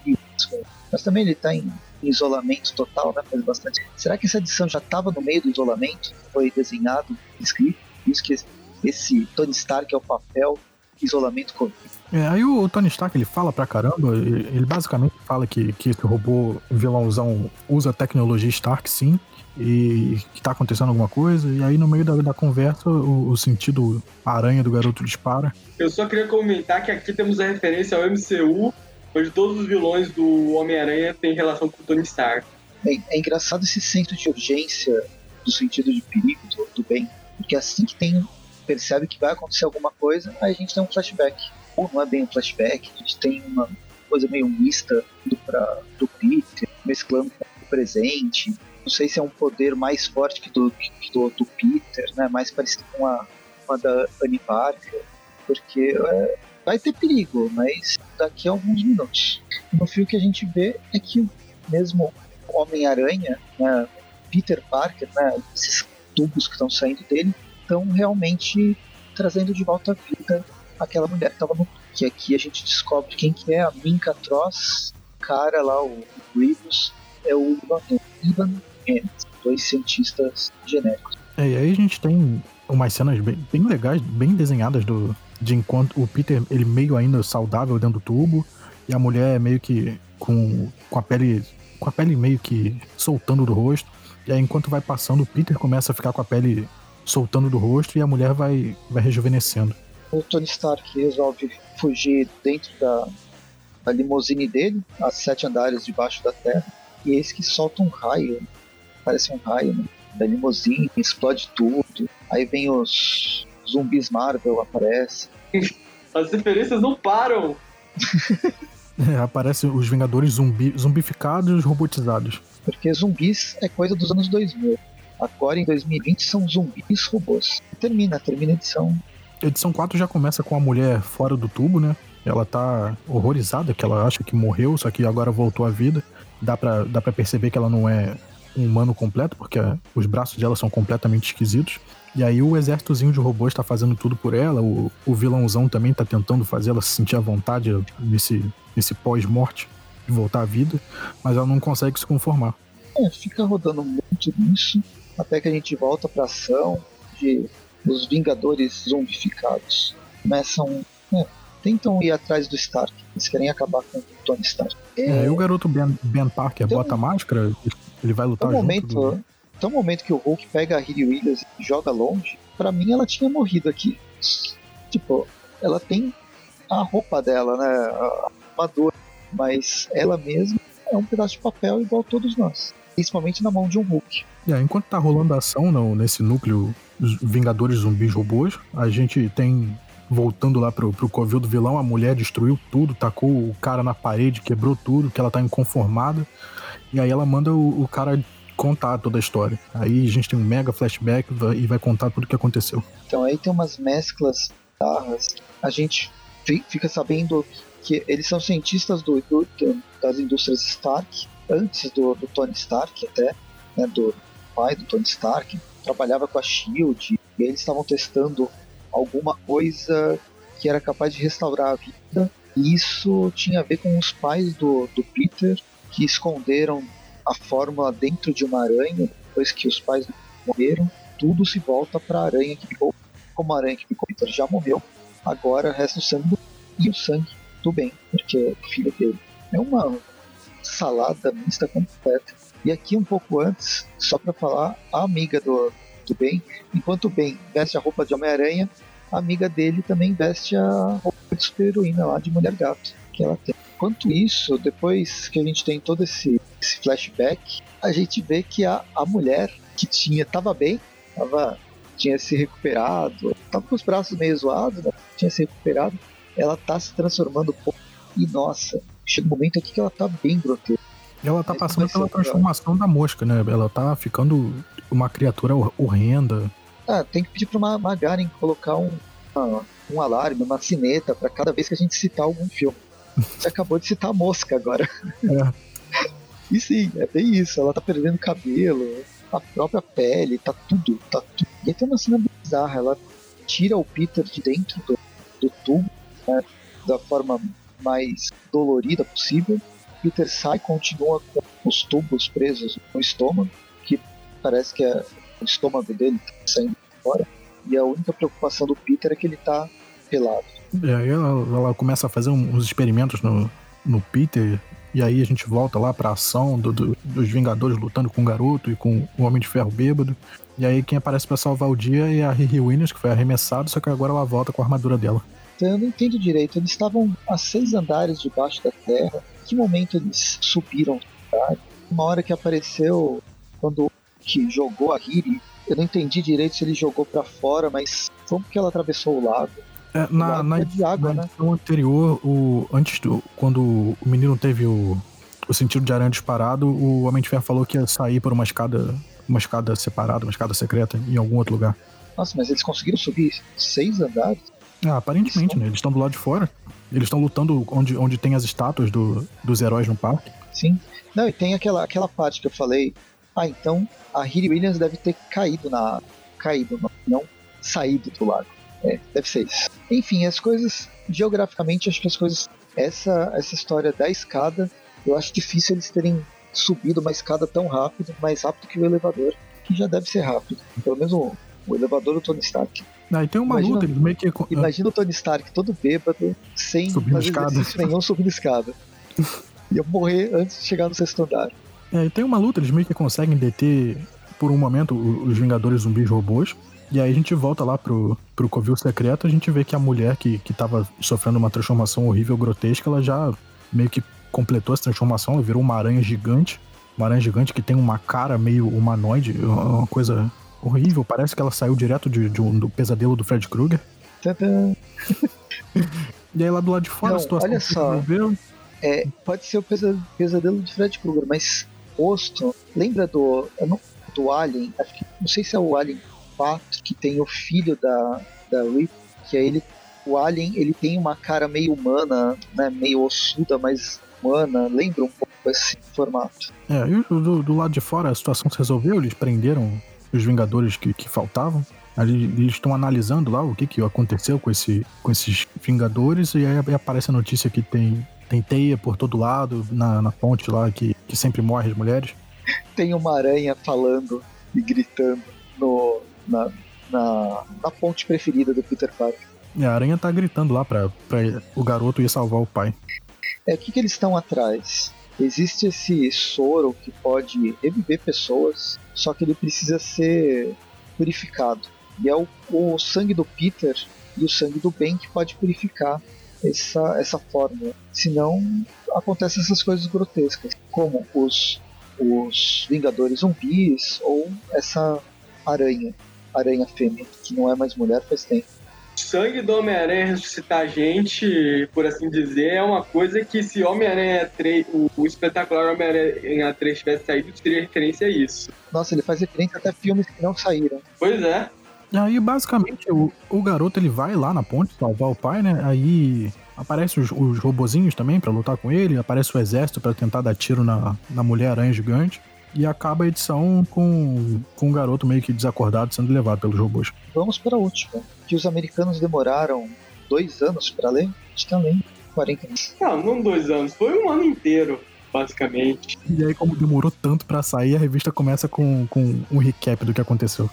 Rio Mas também ele tá em isolamento total, né? Faz bastante. Será que essa edição já estava no meio do isolamento? Foi desenhado, escrito? Isso que esse Tony Stark é o papel isolamento Covid. É, aí o Tony Stark ele fala pra caramba, ele ele basicamente fala que, que esse robô vilãozão usa tecnologia Stark sim, e que tá acontecendo alguma coisa, e aí no meio da, da conversa o, o sentido aranha do garoto dispara. Eu só queria comentar que aqui temos a referência ao MCU, onde todos os vilões do Homem-Aranha têm relação com o Tony Stark. Bem, é engraçado esse senso de urgência do sentido de perigo, do, do bem, porque assim que tem percebe que vai acontecer alguma coisa, aí a gente tem um flashback. Ou não é bem um flashback, a gente tem uma coisa meio mista do, pra, do Peter, mesclando com o presente. Não sei se é um poder mais forte que do, que do, do Peter, né? mais parecido com a, com a da Annie Parker, porque é, vai ter perigo, mas daqui a alguns minutos. No fio que a gente vê é que mesmo Homem-Aranha, né, Peter Parker, né, esses tubos que estão saindo dele, estão realmente trazendo de volta à vida aquela mulher que estava no que aqui a gente descobre quem que é a Minka Tross, cara lá, o Grievous, é o Ivan, Emmett, dois cientistas genéricos. É, e aí a gente tem umas cenas bem, bem legais, bem desenhadas do, de enquanto o Peter ele meio ainda saudável dentro do tubo, e a mulher meio que com, com a pele com a pele meio que soltando do rosto. E aí enquanto vai passando, o Peter começa a ficar com a pele soltando do rosto e a mulher vai, vai rejuvenescendo. O Tony Stark resolve fugir dentro da, da limusine dele, a sete andares debaixo da terra, e eis que solta um raio, parece um raio, né? Da limusine, explode tudo. Aí vem os zumbis Marvel, aparece. [laughs] As referências não param. É, aparecem os Vingadores zumbi, zumbificados, robotizados. Porque zumbis é coisa dos anos 2000. Agora em 2020 são zumbis robôs. Termina, termina a edição. Edição 4 já começa com a mulher fora do tubo, né? Ela tá horrorizada, que ela acha que morreu, só que agora voltou à vida. Dá pra, dá pra perceber que ela não é um humano completo, porque os braços dela são completamente esquisitos. E aí o exércitozinho de robôs tá fazendo tudo por ela, o, o vilãozão também tá tentando fazer ela se sentir à vontade nesse, nesse pós-morte, de voltar à vida, mas ela não consegue se conformar. É, fica rodando muito nisso, até que a gente volta pra ação de os Vingadores zombificados. Começam. É, tentam ir atrás do Stark. Eles querem acabar com o Tony Stark. É, e o garoto Ben, ben Parker Tem bota a máscara, ele vai lutar um junto. momento, do- tem um momento que o Hulk pega a Riri Williams e joga longe. Pra mim, ela tinha morrido aqui. Tipo, ela tem a roupa dela, né? A armadura. Mas ela mesma é um pedaço de papel igual todos nós. Principalmente na mão de um Hulk. E aí, enquanto tá rolando a ação no- nesse núcleo Vingadores Zumbis Robôs, a gente tem, voltando lá pro, pro covil do vilão, a mulher destruiu tudo, tacou o cara na parede, quebrou tudo, que ela tá inconformada. E aí ela manda o, o cara contar toda a história. Aí a gente tem um mega flashback e vai contar tudo o que aconteceu. Então aí tem umas mesclas bizarras. A gente fi- fica sabendo que eles são cientistas do- do- das indústrias Stark, antes do, do Tony Stark até, né, do pai do Tony Stark, trabalhava com a SHIELD, e eles estavam testando alguma coisa que era capaz de restaurar a vida, e isso tinha a ver com os pais do, do Peter, que esconderam a fórmula dentro de uma aranha, depois que os pais morreram, tudo se volta para a aranha que ficou. Como a aranha que ficou Peter já morreu, agora resta o sangue do, e o sangue do bem, porque é filho dele. É uma salada mista completa. E aqui um pouco antes, só para falar, a amiga do, do Ben, enquanto o Ben veste a roupa de Homem-Aranha, a amiga dele também veste a roupa de super-heroína lá de Mulher Gato que ela tem. Enquanto isso, depois que a gente tem todo esse, esse flashback, a gente vê que a, a mulher que tinha, tava bem, tava, tinha se recuperado, tava com os braços meio zoados, né? tinha se recuperado, ela tá se transformando pouco. E nossa, chega um momento aqui que ela tá bem grotesca. Ela tá passando pela transformação da mosca, né? Ela tá ficando uma criatura hor- horrenda. Ah, tem que pedir pra uma Magaren colocar um, uma- um alarme, uma sineta pra cada vez que a gente citar algum filme. [laughs] Você acabou de citar a mosca agora. É. E sim, é bem isso. Ela tá perdendo cabelo, a própria pele, tá tudo, tá tudo. E aí tem uma cena bizarra, ela tira o Peter de dentro do, do tubo, né, da forma mais dolorida possível. Peter sai continua com os tubos presos no estômago, que parece que é o estômago dele tá saindo fora. E a única preocupação do Peter é que ele tá pelado. E aí ela, ela começa a fazer uns experimentos no, no Peter. E aí a gente volta lá pra ação do- do- dos Vingadores lutando com o garoto e com o Homem de Ferro bêbado. E aí quem aparece pra salvar o dia é a Riri Williams, que foi arremessada, só que agora ela volta com a armadura dela. Eu não entendo direito. Eles estavam a seis andares debaixo da terra. Em que momento eles subiram? tá? Uma hora que apareceu quando que jogou a Hiri, eu não entendi direito se ele jogou pra fora, mas como que ela atravessou o lago? É, na, na, de água, na né? edição anterior, o, antes do. Quando o menino teve o, o sentido de aranha disparado, o Homem de Ferro falou que ia sair por uma escada. Uma escada separada, uma escada secreta, em algum outro lugar. Nossa, mas eles conseguiram subir seis andares? Ah, aparentemente, Isso. né? Eles estão do lado de fora. Eles estão lutando onde, onde tem as estátuas do, dos heróis no parque. Sim. Não, e tem aquela, aquela parte que eu falei. Ah, então a Hiri Williams deve ter caído na. caído, não, não saído do lago. É, deve ser isso. Enfim, as coisas. Geograficamente, acho que as coisas. Essa, essa história da escada, eu acho difícil eles terem subido uma escada tão rápido, mais rápido que o elevador, que já deve ser rápido. Pelo menos o, o elevador do Tony Stark. Ah, e tem uma Imagina- luta, eles meio que. Imagina o Tony Stark todo bêbado, sem Subindo fazer escada. exercício nenhum, subindo escada. [laughs] Ia morrer antes de chegar no sexto andar. É, e tem uma luta, eles meio que conseguem deter por um momento os Vingadores zumbis robôs. E aí a gente volta lá pro, pro Covil Secreto, a gente vê que a mulher que, que tava sofrendo uma transformação horrível, grotesca, ela já meio que completou essa transformação, ela virou uma aranha gigante. Uma aranha gigante que tem uma cara meio humanoide, uma uma coisa horrível. Parece que ela saiu direto de, de um- do pesadelo do Fred Krueger. [laughs] E aí lá do lado de fora Não, a situação olha só. resolveu. É, pode ser o pesa- pesadelo de Fred Krueger, mas rosto, lembra do, do Alien? Acho que, não sei se é o Alien 4, que tem o filho da, da Rip, que é ele, o Alien, ele tem uma cara meio humana, né, meio ossuda, mas humana, lembra um pouco esse formato. É, e do, do lado de fora a situação se resolveu, eles prenderam os Vingadores que, que faltavam. Eles estão analisando lá o que, que aconteceu com, esse, com esses Vingadores, e aí aparece a notícia que tem, tem teia por todo lado, na, na ponte lá, que, que sempre morre as mulheres. Tem uma aranha falando e gritando no, na, na, na ponte preferida do Peter Parker. E a aranha tá gritando lá pra, pra o garoto ir salvar o pai. É, o que, que eles estão atrás? Existe esse soro que pode reviver pessoas, só que ele precisa ser purificado. E é o, o sangue do Peter e o sangue do Ben que pode purificar essa, essa fórmula. Senão acontecem essas coisas grotescas, como os, os Vingadores zumbis ou essa aranha, aranha fêmea, que não é mais mulher faz tempo sangue do Homem-Aranha ressuscitar a gente, por assim dizer, é uma coisa que se Homem-Aranha 3, o, o espetacular Homem-Aranha 3 tivesse saído, teria referência a isso. Nossa, ele faz referência até filmes que não saíram. Pois é. E aí, basicamente, o, o garoto ele vai lá na ponte salvar o pai, né? Aí aparecem os, os robozinhos também para lutar com ele, aparece o exército para tentar dar tiro na, na Mulher-Aranha gigante. E acaba a edição com, com um garoto meio que desacordado sendo levado pelos robôs. Vamos para a última. Que os americanos demoraram dois anos para ler? Acho que além. 40 anos. Não, não dois anos. Foi um ano inteiro, basicamente. E aí, como demorou tanto para sair, a revista começa com, com um recap do que aconteceu.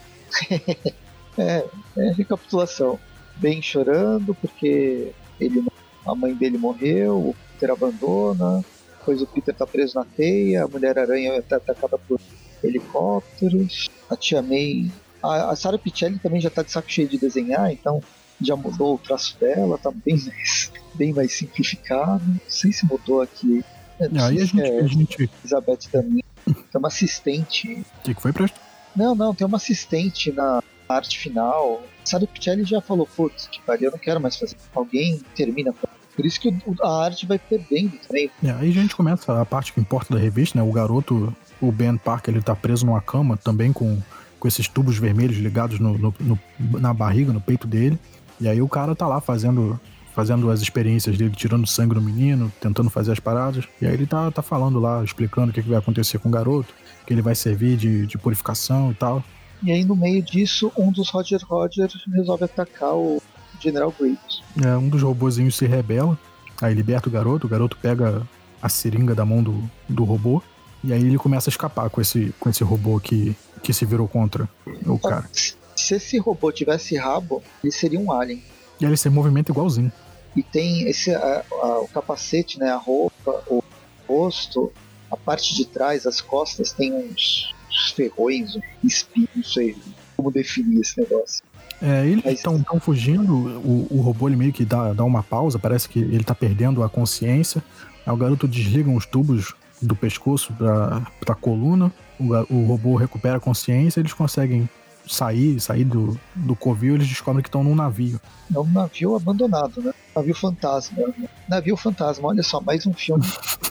[laughs] é, é recapitulação. Bem chorando porque ele, a mãe dele morreu, o Peter abandona, depois o Peter tá preso na teia, a Mulher-Aranha é atacada por helicópteros, a Tia May. A, a Sarah Pichelli também já tá de saco cheio de desenhar, então já mudou o traço dela, tá bem mais, bem mais simplificado. Não sei se mudou aqui. É, aí a gente, é, a gente. Elizabeth também. Tem uma assistente. O que, que foi, Presto? Não, não, tem uma assistente na arte final. Sarah Pichelli já falou, putz, que pariu, eu não quero mais fazer. Alguém termina por isso que a arte vai perdendo também. É, aí a gente começa a parte que importa da revista, né? O garoto, o Ben Parker, ele tá preso numa cama também com, com esses tubos vermelhos ligados no, no, no, na barriga, no peito dele. E aí o cara tá lá fazendo fazendo as experiências dele, tirando sangue do menino, tentando fazer as paradas. E aí ele tá, tá falando lá, explicando o que, que vai acontecer com o garoto, que ele vai servir de, de purificação e tal. E aí, no meio disso, um dos Roger Roger resolve atacar o General Grievous. É, um dos robozinhos se rebela, aí liberta o garoto, o garoto pega a seringa da mão do, do robô, e aí ele começa a escapar com esse, com esse robô que, que se virou contra o cara. Se esse robô tivesse rabo, ele seria um alien. E ele se movimenta igualzinho. E tem esse a, a, o capacete, né, a roupa, o rosto, a parte de trás, as costas, tem uns, uns ferrões, um espinho, não sei como definir esse negócio. É, eles estão tão fugindo, o, o robô ele meio que dá, dá uma pausa, parece que ele tá perdendo a consciência. Aí o garoto desliga os tubos do pescoço pra, pra coluna, o, o robô recupera a consciência, eles conseguem sair, sair do, do covil, eles descobrem que estão num navio. É um navio abandonado, né? Navio fantasma. Navio fantasma, olha só, mais um filme.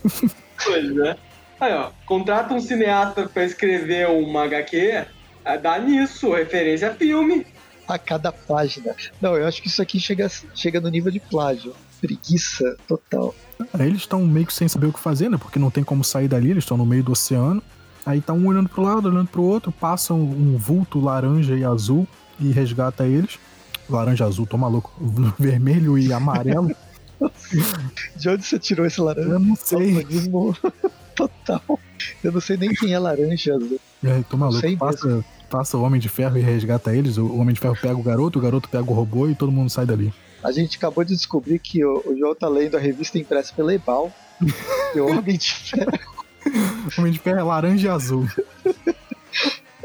[laughs] pois é. Aí, ó, contrata um cineasta pra escrever uma HQ, dá nisso, referência a filme a cada página. Não, eu acho que isso aqui chega, chega no nível de plágio. Preguiça total. Eles estão meio que sem saber o que fazer, né? Porque não tem como sair dali, eles estão no meio do oceano. Aí tá um olhando pro lado, olhando pro outro, passa um vulto laranja e azul e resgata eles. Laranja azul, tô maluco. [laughs] Vermelho e amarelo. [laughs] De onde você tirou esse laranja? Eu não sei. [laughs] Total. Eu não sei nem quem é laranja azul. É, tô maluco. Passa, passa o Homem de Ferro e resgata eles. O Homem de Ferro pega o garoto, o garoto pega o robô e todo mundo sai dali. A gente acabou de descobrir que o, o João tá lendo a revista impressa pela Ebal. e o Homem de Ferro. o Homem de Ferro é laranja e azul.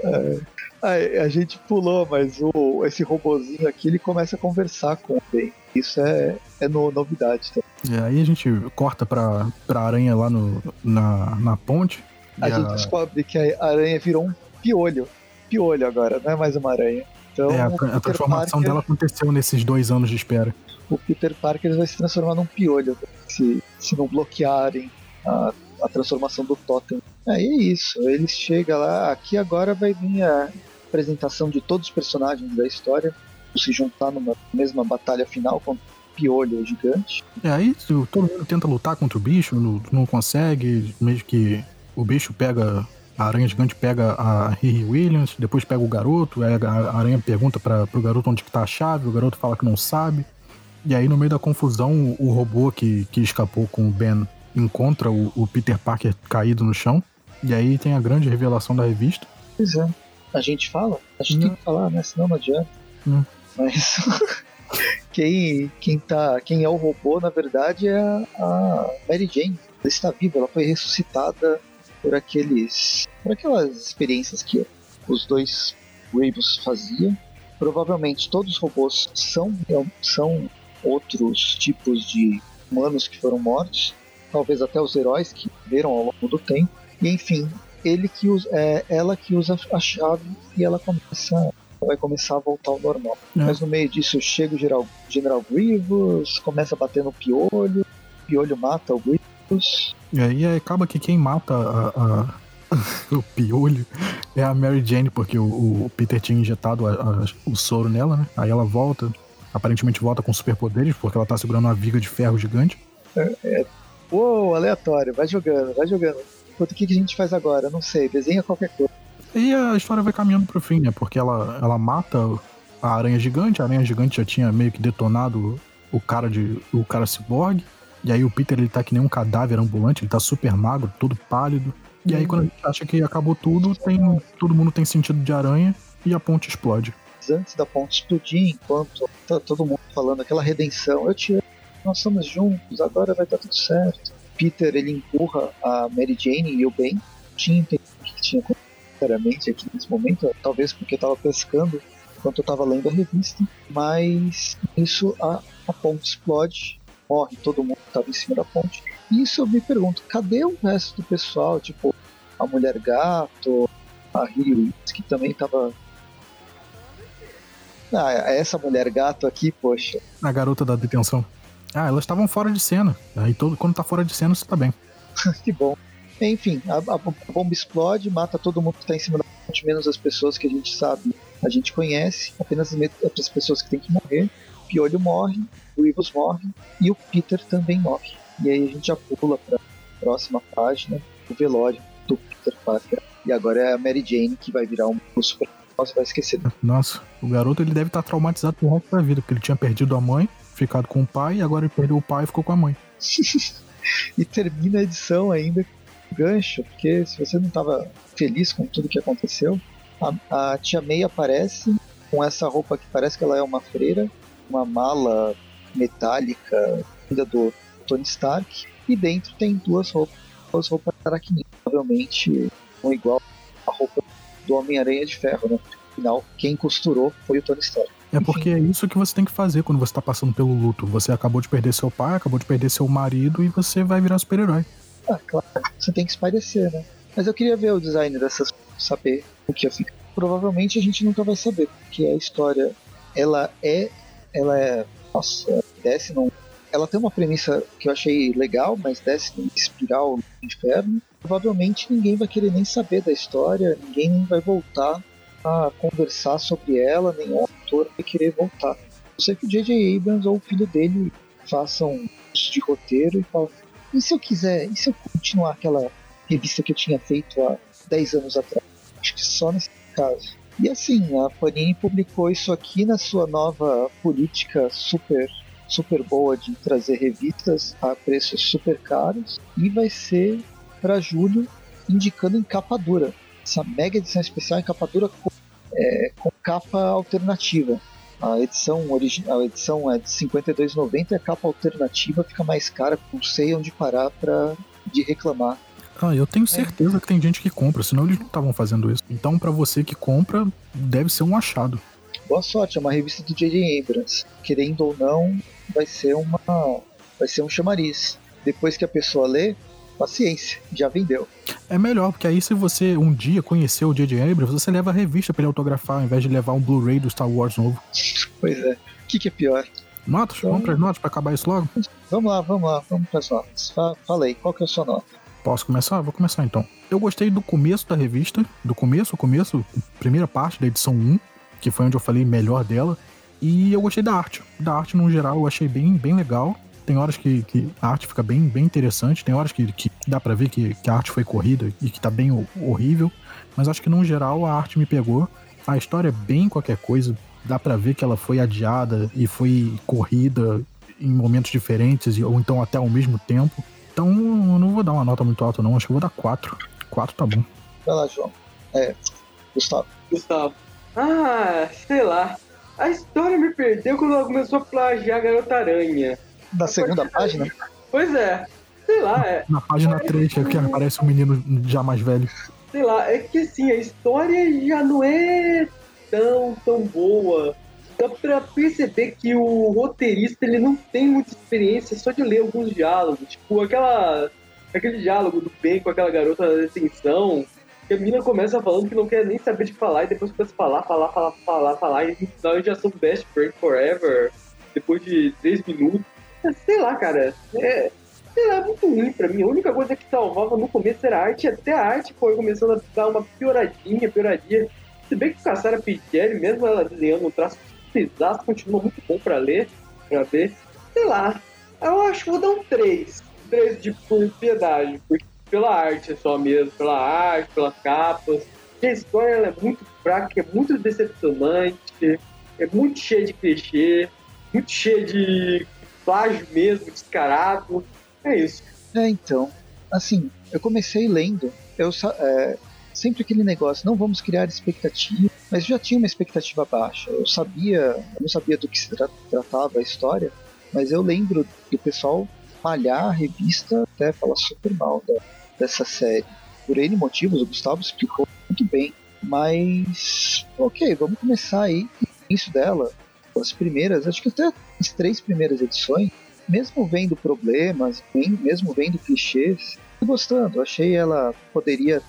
É, a, a, gente pulou, mas o, esse robozinho aqui ele começa a conversar com o Ben. Isso é, é no, novidade. Tá? É, aí a gente corta pra, pra aranha lá no, na, na ponte. A gente a... descobre que a aranha virou um piolho piolho agora, não é mais uma aranha. Então, é, a, a transformação Parker, dela aconteceu nesses dois anos de espera. O Peter Parker vai se transformar num piolho se, se não bloquearem a, a transformação do Totem. Aí é isso, ele chega lá, aqui agora vai vir a apresentação de todos os personagens da história, se juntar numa mesma batalha final com piolho gigante. É, aí todo mundo tenta lutar contra o bicho, não, não consegue, mesmo que o bicho pega. A aranha gigante pega a Riri Williams, depois pega o garoto, aí a aranha pergunta para pro garoto onde que tá a chave, o garoto fala que não sabe. E aí, no meio da confusão, o, o robô que, que escapou com o Ben encontra o, o Peter Parker caído no chão. E aí tem a grande revelação da revista. Pois é. A gente fala? A gente Não. tem que falar, né? Senão não adianta. Não. Mas [laughs] quem, quem, tá, quem é o robô, na verdade, é a Mary Jane. Ela está viva, ela foi ressuscitada por aqueles. por aquelas experiências que os dois Ravens faziam. Provavelmente todos os robôs são, são outros tipos de humanos que foram mortos. Talvez até os heróis que viram ao longo do tempo. E enfim, ele que usa, é ela que usa a chave e ela começa vai começar a voltar ao normal. É. Mas no meio disso chega o General, General Grievous, começa a bater no Piolho, o Piolho mata o Grievous. E aí acaba que quem mata a- a- [laughs] o piolho é a Mary Jane, porque o, o Peter tinha injetado a- o soro nela, né? Aí ela volta, aparentemente volta com superpoderes, porque ela tá segurando uma viga de ferro gigante. Uou, aleatório, vai jogando, vai jogando. Enquanto o que que a gente faz agora? Não sei, desenha qualquer coisa. E a história vai caminhando pro fim, né? Porque ela, ela mata a aranha gigante, a aranha gigante já tinha meio que detonado o cara de. o cara ciborgue. E aí o Peter ele tá que nem um cadáver ambulante, ele tá super magro, todo pálido. E aí quando a gente acha que acabou tudo, tem. Todo mundo tem sentido de aranha e a ponte explode. Antes da ponte explodir, enquanto tá todo mundo falando aquela redenção, eu te amo, nós somos juntos, agora vai dar tudo certo. Peter ele empurra a Mary Jane e o Ben. Tinha entendido o que tinha acontecido sinceramente aqui nesse momento, talvez porque eu tava pescando enquanto eu tava lendo a revista, mas isso a, a ponte explode, morre todo mundo que tava em cima da ponte. E isso eu me pergunto, cadê o resto do pessoal? Tipo, a mulher gato, a Williams, que também tava. Ah, essa mulher gato aqui, poxa. A garota da detenção. Ah, elas estavam fora de cena. Aí todo, quando tá fora de cena, você tá bem. [laughs] que bom. Enfim, a, a bomba explode, mata todo mundo que tá em cima da ponte, menos as pessoas que a gente sabe, a gente conhece, apenas as as pessoas que tem que morrer. Piolho morre, o Ivos morre e o Peter também morre. E aí a gente já pula pra próxima página, o velório do Peter Parker. E agora é a Mary Jane que vai virar um super. Nossa, vai esquecer. Nossa, o garoto ele deve estar traumatizado pro resto da vida, porque ele tinha perdido a mãe, ficado com o pai, e agora ele perdeu o pai e ficou com a mãe. [laughs] e termina a edição ainda com gancho, porque se você não estava feliz com tudo que aconteceu, a, a tia May aparece com essa roupa que parece que ela é uma freira, uma mala metálica ainda do Tony Stark, e dentro tem duas roupas, duas roupas aracnídeas, provavelmente não igual a roupa do Homem-Aranha de Ferro, né? Afinal, quem costurou foi o Tony Stark. É porque é isso que você tem que fazer quando você tá passando pelo luto. Você acabou de perder seu pai, acabou de perder seu marido e você vai virar super-herói. Ah, claro, você tem que espairecer, né? Mas eu queria ver o design dessas, saber o que ia ficar. Provavelmente a gente nunca vai saber, porque a história, ela é, ela é, nossa, desce num, ela tem uma premissa que eu achei legal, mas desce num espiral no inferno. Provavelmente ninguém vai querer nem saber da história, ninguém vai voltar a conversar sobre ela, o autor vai querer voltar. Eu sei que o J.J. Abrams ou o filho dele façam um de roteiro e falam e se eu quiser, e se eu continuar aquela revista que eu tinha feito há 10 anos atrás? Acho que só nesse caso. E assim, a Panini publicou isso aqui na sua nova política super super boa de trazer revistas a preços super caros e vai ser para julho indicando em capa dura. Essa mega edição especial em capa dura com, é, com capa alternativa. A edição a edição é de 52,90 e a capa alternativa fica mais cara, não sei onde parar para de reclamar. Ah, eu tenho certeza que tem gente que compra, senão eles não estavam fazendo isso. Então, para você que compra, deve ser um achado. Boa sorte, é uma revista do J.J. Abrams. Querendo ou não, vai ser uma vai ser um chamariz. Depois que a pessoa lê, paciência, já vendeu. É melhor, porque aí se você um dia conhecer o J.J. Abrams, você leva a revista pra ele autografar, ao invés de levar um Blu-ray do Star Wars novo. Pois é. O que, que é pior? Notas? Vamos pras notas pra acabar isso logo? Vamos lá, vamos lá, vamos pras notas. Fa falei, qual que é a sua nota? Posso começar? Vou começar então. Eu gostei do começo da revista, do começo, começo, primeira parte da edição 1, que foi onde eu falei melhor dela. E eu gostei da arte. Da arte, no geral, eu achei bem, bem legal. Tem horas que, que a arte fica bem, bem interessante, tem horas que, que dá para ver que, que a arte foi corrida e que tá bem horrível. Mas acho que, no geral, a arte me pegou. A história é bem qualquer coisa. Dá para ver que ela foi adiada e foi corrida em momentos diferentes, ou então até ao mesmo tempo. Então eu não vou dar uma nota muito alta, não. Acho que eu vou dar 4. 4 tá bom. Vai lá, João. É, Gustavo. Gustavo. Ah, sei lá. A história me perdeu quando ela começou a plagiar a Garota Aranha. Da segunda página? Pois é. Sei lá, é. Na página 3, que aparece um menino já mais velho. Sei lá, é que assim, a história já não é tão, tão boa. Dá pra perceber que o roteirista ele não tem muita experiência só de ler alguns diálogos. Tipo, aquela, aquele diálogo do Ben com aquela garota na detenção, que a menina começa falando que não quer nem saber de falar, e depois começa a falar, falar, falar, falar, falar, e no final já são best friend forever, depois de três minutos. É, sei lá, cara. É, sei lá, é muito ruim pra mim. A única coisa que salvava no começo era a arte, até a arte foi começando a dar uma pioradinha, pioradinha. Se bem que o Cassara Pichelli, mesmo ela desenhando um traço pesado, continua muito bom pra ler, pra ver. Sei lá, eu acho que vou dar um 3. 3 de por piedade, pela arte só mesmo, pela arte, pelas capas. A história é muito fraca, é muito decepcionante, é muito cheia de clichê, muito cheia de plágio mesmo, descarado. É isso. É, então, assim, eu comecei lendo, eu é, sempre aquele negócio, não vamos criar expectativa, mas já tinha uma expectativa baixa. Eu sabia, eu não sabia do que se tra tratava a história, mas eu lembro do pessoal malhar a revista até falar super mal da, dessa série. Por N motivos, o Gustavo explicou muito bem. Mas, ok, vamos começar aí. Isso dela, as primeiras, acho que até as três primeiras edições, mesmo vendo problemas, mesmo vendo clichês, gostando. Achei ela poderia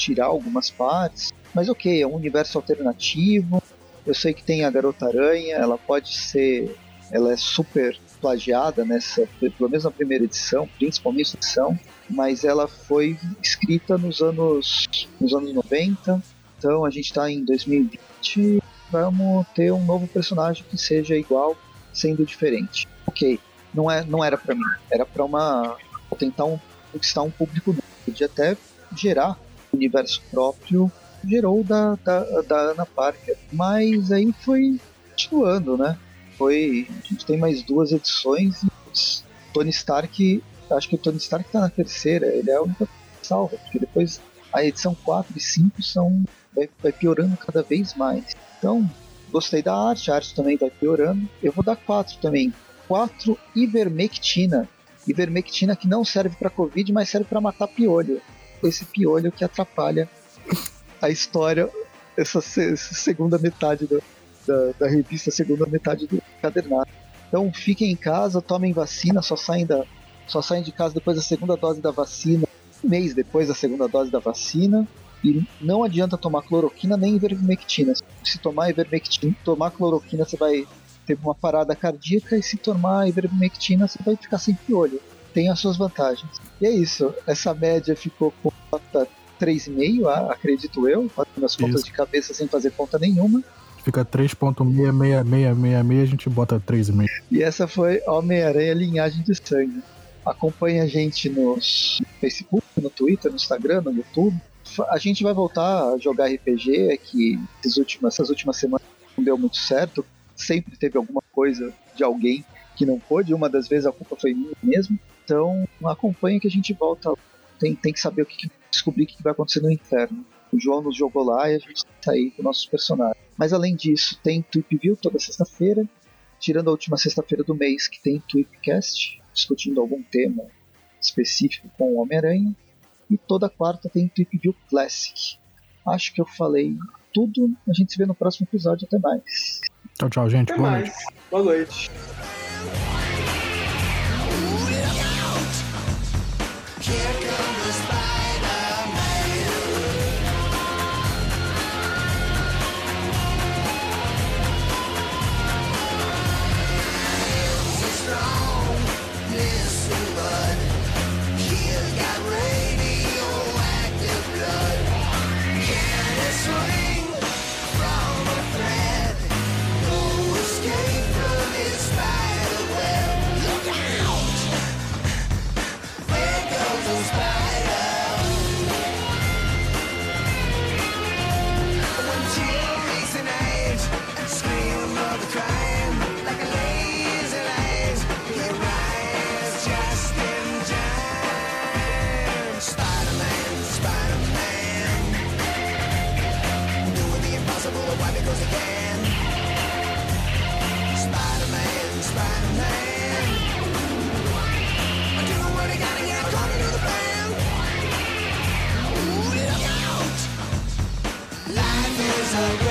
tirar algumas partes, mas ok, é um universo alternativo. Eu sei que tem a Garota Aranha, ela pode ser. Ela é super plagiada nessa, pelo menos na primeira edição, principalmente edição, mas ela foi escrita nos anos, nos anos 90, então a gente está em 2020, vamos ter um novo personagem que seja igual, sendo diferente. Ok, não, é, não era para mim, era para uma tentar um, conquistar um público novo, podia até gerar universo próprio, gerou da, da, da Ana Parker, mas aí foi continuando, né? foi. A gente tem mais duas edições e Tony Stark. Acho que o Tony Stark tá na terceira, ele é a única salva, porque depois a edição 4 e 5 são. Vai, vai piorando cada vez mais. Então, gostei da arte, a arte também vai piorando. Eu vou dar 4 também. 4 Ivermectina. Ivermectina que não serve para Covid, mas serve para matar piolho. Esse piolho que atrapalha a história, essa, essa segunda metade do, da, da revista, segunda metade do encadernado. Então fiquem em casa, tomem vacina, só saem, da, só saem de casa depois da segunda dose da vacina, um mês depois da segunda dose da vacina. E não adianta tomar cloroquina nem ivermectina. Se tomar ivermectina, tomar cloroquina, você vai ter uma parada cardíaca, e se tomar ivermectina, você vai ficar sem piolho. Tem as suas vantagens. E é isso. Essa média ficou com nota 3,5, acredito eu, fazendo as contas isso. de cabeça sem fazer conta nenhuma. Fica 3.66666, a gente bota 3,5. E essa foi Homem-Aranha Linhagem de Sangue. Acompanhe a gente no Facebook, no Twitter, no Instagram, no YouTube. A gente vai voltar a jogar RPG, é que essas últimas, essas últimas semanas não deu muito certo. Sempre teve alguma coisa de alguém que não pôde, uma das vezes a culpa foi minha mesmo. Então acompanhe que a gente volta. Tem, tem que saber o que, descobrir o que vai acontecer no inferno. O João nos jogou lá e a gente tá aí com nossos personagens. Mas além disso, tem Tweep View toda sexta-feira, tirando a última sexta-feira do mês que tem Tweepcast, discutindo algum tema específico com o Homem-Aranha. E toda quarta tem Tweep View Classic. Acho que eu falei tudo. A gente se vê no próximo episódio. Até mais. Tchau, tchau, gente. Até Boa mais. noite. Boa noite. the